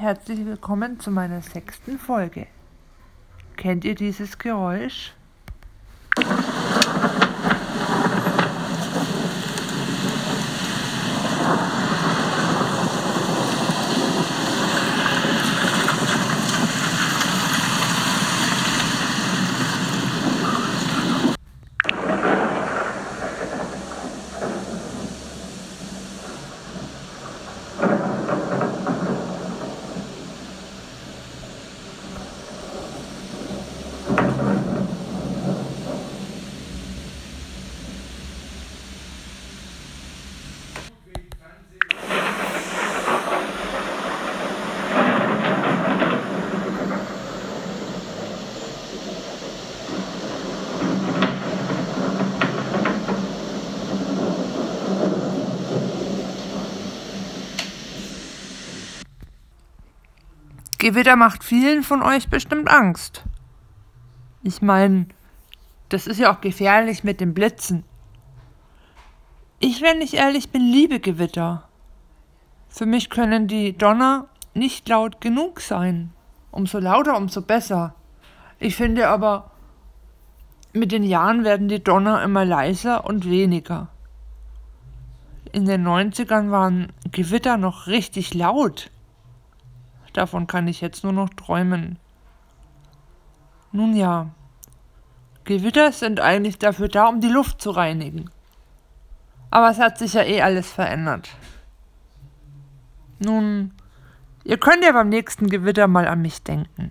Herzlich willkommen zu meiner sechsten Folge. Kennt ihr dieses Geräusch? Gewitter macht vielen von euch bestimmt Angst. Ich meine, das ist ja auch gefährlich mit dem Blitzen. Ich, wenn ich ehrlich bin, liebe Gewitter. Für mich können die Donner nicht laut genug sein. Umso lauter, umso besser. Ich finde aber, mit den Jahren werden die Donner immer leiser und weniger. In den 90ern waren Gewitter noch richtig laut. Davon kann ich jetzt nur noch träumen. Nun ja, Gewitter sind eigentlich dafür da, um die Luft zu reinigen. Aber es hat sich ja eh alles verändert. Nun, ihr könnt ja beim nächsten Gewitter mal an mich denken.